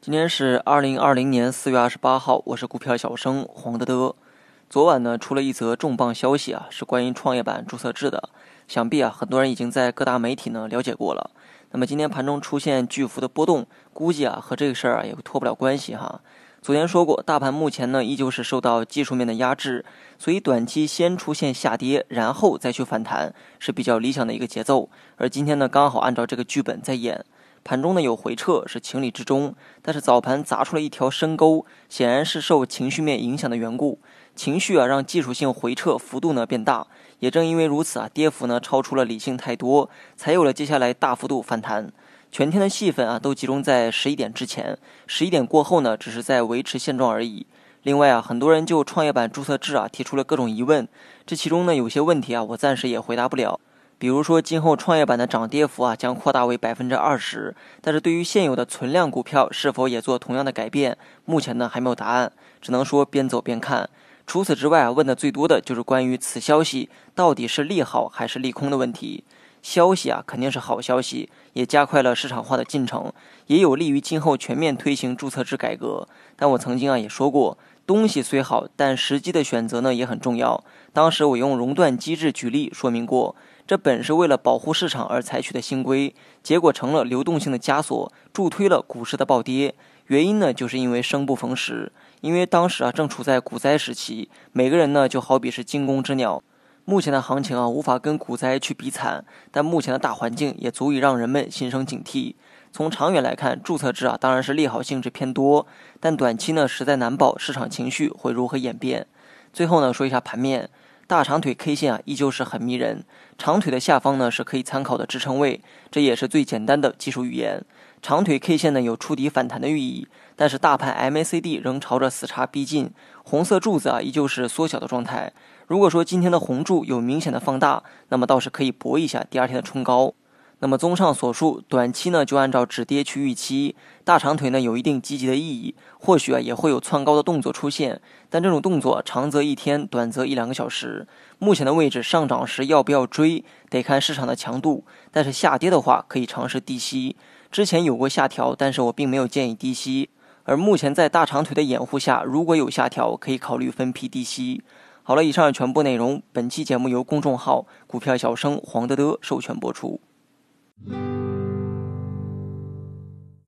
今天是二零二零年四月二十八号，我是股票小生黄德德。昨晚呢，出了一则重磅消息啊，是关于创业板注册制的。想必啊，很多人已经在各大媒体呢了解过了。那么今天盘中出现巨幅的波动，估计啊和这个事儿啊也脱不了关系哈。昨天说过，大盘目前呢依旧是受到技术面的压制，所以短期先出现下跌，然后再去反弹是比较理想的一个节奏。而今天呢，刚好按照这个剧本在演。盘中呢有回撤是情理之中，但是早盘砸出了一条深沟，显然是受情绪面影响的缘故。情绪啊让技术性回撤幅度呢变大，也正因为如此啊，跌幅呢超出了理性太多，才有了接下来大幅度反弹。全天的戏份啊都集中在十一点之前，十一点过后呢只是在维持现状而已。另外啊，很多人就创业板注册制啊提出了各种疑问，这其中呢有些问题啊我暂时也回答不了。比如说，今后创业板的涨跌幅啊将扩大为百分之二十，但是对于现有的存量股票是否也做同样的改变，目前呢还没有答案，只能说边走边看。除此之外啊，问的最多的就是关于此消息到底是利好还是利空的问题。消息啊肯定是好消息，也加快了市场化的进程，也有利于今后全面推行注册制改革。但我曾经啊也说过，东西虽好，但时机的选择呢也很重要。当时我用熔断机制举例说明过。这本是为了保护市场而采取的新规，结果成了流动性的枷锁，助推了股市的暴跌。原因呢，就是因为生不逢时。因为当时啊，正处在股灾时期，每个人呢就好比是惊弓之鸟。目前的行情啊，无法跟股灾去比惨，但目前的大环境也足以让人们心生警惕。从长远来看，注册制啊，当然是利好性质偏多，但短期呢，实在难保市场情绪会如何演变。最后呢，说一下盘面。大长腿 K 线啊，依旧是很迷人。长腿的下方呢，是可以参考的支撑位，这也是最简单的技术语言。长腿 K 线呢，有触底反弹的寓意，但是大盘 MACD 仍朝着死叉逼近，红色柱子啊，依旧是缩小的状态。如果说今天的红柱有明显的放大，那么倒是可以搏一下第二天的冲高。那么综上所述，短期呢就按照止跌去预期，大长腿呢有一定积极的意义，或许啊也会有窜高的动作出现，但这种动作长则一天，短则一两个小时。目前的位置上涨时要不要追，得看市场的强度，但是下跌的话可以尝试低吸。之前有过下调，但是我并没有建议低吸。而目前在大长腿的掩护下，如果有下调，可以考虑分批低吸。好了，以上全部内容，本期节目由公众号股票小生黄德德授权播出。Mm-hmm.